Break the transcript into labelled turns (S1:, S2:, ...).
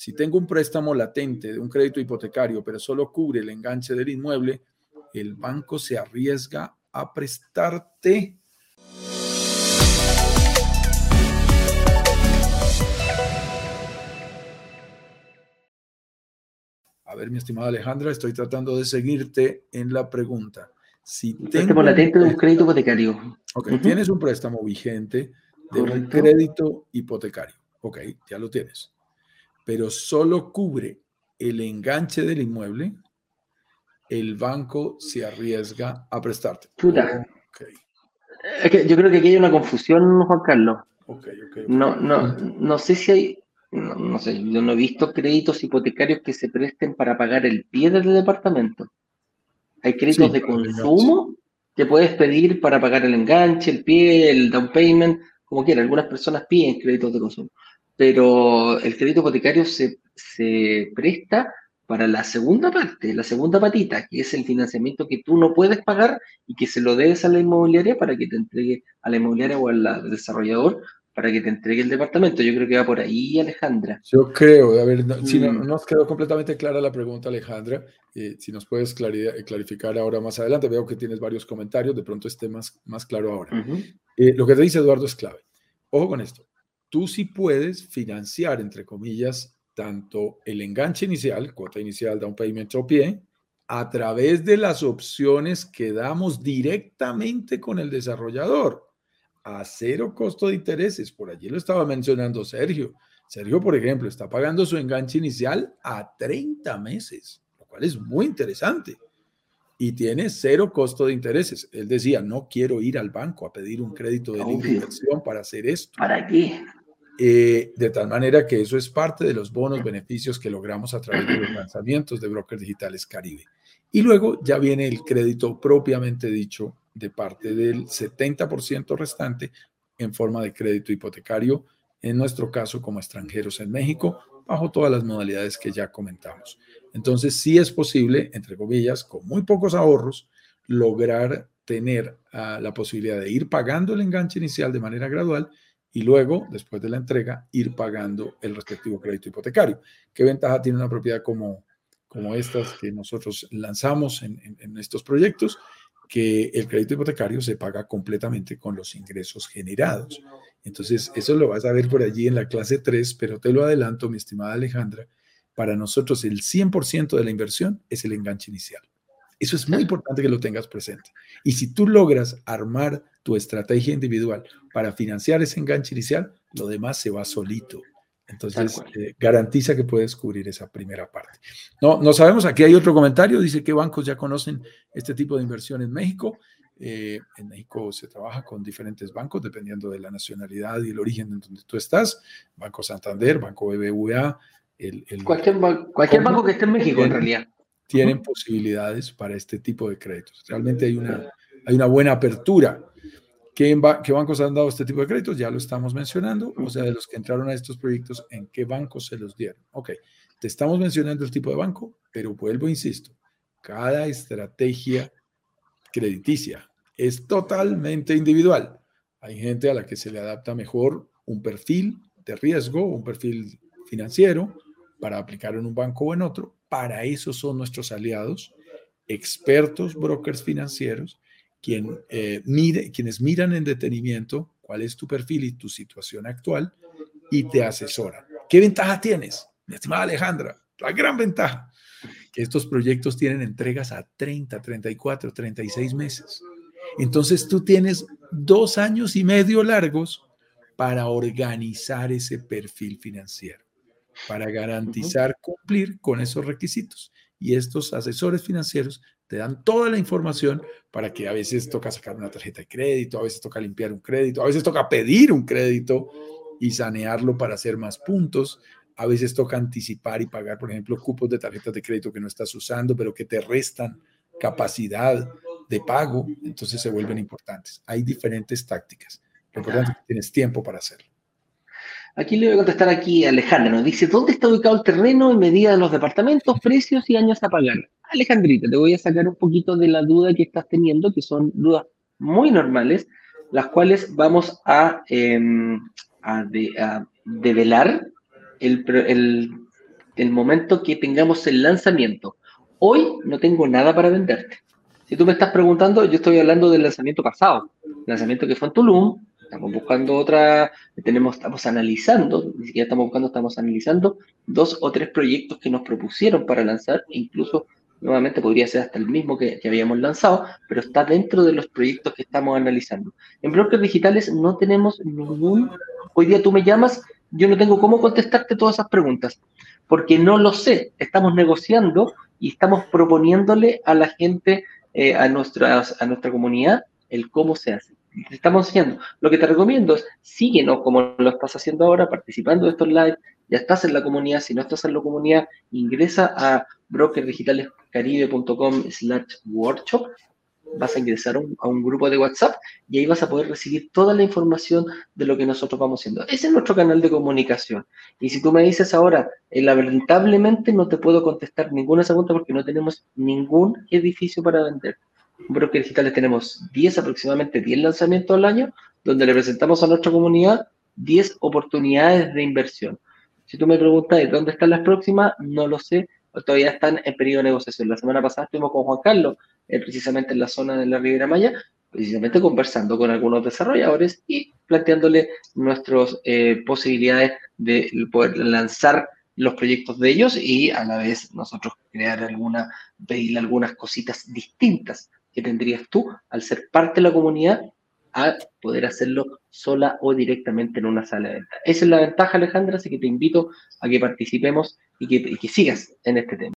S1: Si tengo un préstamo latente de un crédito hipotecario, pero solo cubre el enganche del inmueble, el banco se arriesga a prestarte. A ver, mi estimada Alejandra, estoy tratando de seguirte en la pregunta.
S2: Si tengo latente de un crédito hipotecario.
S1: Ok, tienes un préstamo vigente de un crédito hipotecario. Ok, ya lo tienes. Pero solo cubre el enganche del inmueble, el banco se arriesga a prestarte.
S2: Puta. yo creo que aquí hay una confusión, Juan Carlos. no, no, no sé si hay, no, sé, yo no he visto créditos hipotecarios que se presten para pagar el pie del departamento. Hay créditos de consumo que puedes pedir para pagar el enganche, el pie, el down payment, como quieras. Algunas personas piden créditos de consumo, pero el crédito hipotecario se, se presta para la segunda parte, la segunda patita, que es el financiamiento que tú no puedes pagar y que se lo debes a la inmobiliaria para que te entregue a la inmobiliaria o al desarrollador para que te entregue el departamento. Yo creo que va por ahí, Alejandra.
S1: Yo creo, a ver, si no, mm. nos quedó completamente clara la pregunta, Alejandra. Eh, si nos puedes clarificar ahora más adelante, veo que tienes varios comentarios, de pronto esté más, más claro ahora. Eh, lo que te dice Eduardo es clave. Ojo con esto. Tú sí puedes financiar, entre comillas, tanto el enganche inicial, cuota inicial, down payment o pie, a través de las opciones que damos directamente con el desarrollador a cero costo de intereses. Por allí lo estaba mencionando Sergio. Sergio, por ejemplo, está pagando su enganche inicial a 30 meses, lo cual es muy interesante. Y tiene cero costo de intereses. Él decía, no quiero ir al banco a pedir un crédito de inversión para hacer esto.
S2: ¿Para qué?
S1: Eh, de tal manera que eso es parte de los bonos beneficios que logramos a través de los lanzamientos de Brokers Digitales Caribe. Y luego ya viene el crédito propiamente dicho de parte del 70% restante en forma de crédito hipotecario, en nuestro caso como extranjeros en México, bajo todas las modalidades que ya comentamos. Entonces, sí es posible, entre comillas, con muy pocos ahorros, lograr tener ah, la posibilidad de ir pagando el enganche inicial de manera gradual y luego, después de la entrega, ir pagando el respectivo crédito hipotecario. ¿Qué ventaja tiene una propiedad como, como estas que nosotros lanzamos en, en estos proyectos? que el crédito hipotecario se paga completamente con los ingresos generados. Entonces, eso lo vas a ver por allí en la clase 3, pero te lo adelanto, mi estimada Alejandra, para nosotros el 100% de la inversión es el enganche inicial. Eso es muy importante que lo tengas presente. Y si tú logras armar tu estrategia individual para financiar ese enganche inicial, lo demás se va solito. Entonces, eh, garantiza que puedes cubrir esa primera parte. No, no sabemos, aquí hay otro comentario, dice que bancos ya conocen este tipo de inversión en México. Eh, en México se trabaja con diferentes bancos dependiendo de la nacionalidad y el origen en donde tú estás. Banco Santander, Banco BBVA. El,
S2: cualquier, cualquier banco que esté en México, en realidad.
S1: Tienen posibilidades para este tipo de créditos. Realmente hay una, hay una buena apertura ¿Qué, bancos han dado este tipo de créditos? Ya lo estamos mencionando. O sea, de los que entraron a estos proyectos, ¿en qué bancos se los dieron? Ok, te estamos mencionando el tipo de banco, pero vuelvo, insisto, cada estrategia crediticia es totalmente individual. Hay gente a la que se le adapta mejor un perfil de riesgo, un perfil financiero para aplicar en un banco o en otro. Para eso son nuestros aliados, expertos brokers financieros eh, quienes miran en detenimiento cuál es tu perfil y tu situación actual y te asesoran. ¿Qué ventaja tienes, mi estimada Alejandra? La gran ventaja, que estos proyectos tienen entregas a 30, 34, 36 meses. Entonces tú tienes dos años y medio largos para organizar ese perfil financiero, para garantizar cumplir con esos requisitos. Y estos asesores financieros te dan toda la información para que a veces toca sacar una tarjeta de crédito, a veces toca limpiar un crédito, a veces toca pedir un crédito y sanearlo para hacer más puntos. A veces toca anticipar y pagar, por ejemplo, cupos de tarjetas de crédito que no estás usando, pero que te restan capacidad de pago, entonces se vuelven importantes. Hay diferentes tácticas. Lo importante es que tienes tiempo para hacerlo.
S2: Aquí le voy a contestar aquí a Alejandra. Nos dice, ¿dónde está ubicado el terreno en medida de los departamentos, precios y años a pagar? Alejandrita, te voy a sacar un poquito de la duda que estás teniendo, que son dudas muy normales, las cuales vamos a, em, develar el, el momento que tengamos el lanzamiento. Hoy no tengo nada para venderte. Si tú me estás preguntando, yo estoy hablando del lanzamiento pasado, lanzamiento que fue en Tulum, estamos buscando otra, tenemos, estamos analizando, ni siquiera estamos buscando, estamos analizando dos o tres proyectos que nos propusieron para lanzar, incluso nuevamente podría ser hasta el mismo que, habíamos lanzado, pero está dentro de los proyectos que estamos analizando. En brokers digitales no tenemos ningún, hoy día tú me llamas, yo no tengo cómo contestarte todas esas preguntas, porque no lo sé, estamos negociando y estamos proponiéndole a la gente, eh, a, nuestra, a nuestra comunidad, el cómo se hace. Te estamos enseñando. Lo que te recomiendo es síguenos como lo estás haciendo ahora, participando de estos live. Ya estás en la comunidad. Si no estás en la comunidad, ingresa a brokerdigitalescaribe.com slash workshop vas a ingresar a un, grupo de WhatsApp y ahí vas a poder recibir toda la información de lo que nosotros vamos haciendo. Ese es nuestro canal de comunicación. Y si tú me dices ahora, eh, lamentablemente no te puedo contestar ninguna pregunta porque no tenemos ningún edificio para vender. En Broker Digitales tenemos 10, aproximadamente 10 lanzamientos al año, donde le presentamos a nuestra comunidad 10 oportunidades de inversión. Si tú me preguntas dónde están las próximas, no lo sé, todavía están en periodo de negociación. La semana pasada estuvimos con Juan Carlos, eh, precisamente en la zona de la Riviera Maya, precisamente conversando con algunos desarrolladores y planteándole nuestras eh, posibilidades de poder lanzar los proyectos de ellos y a la vez nosotros crear alguna, pedirle algunas cositas distintas que tendrías tú al ser parte de la comunidad a poder hacerlo sola o directamente en una sala de venta. Esa es la ventaja, Alejandra, así que te invito a que participemos y que, y que sigas en este tema.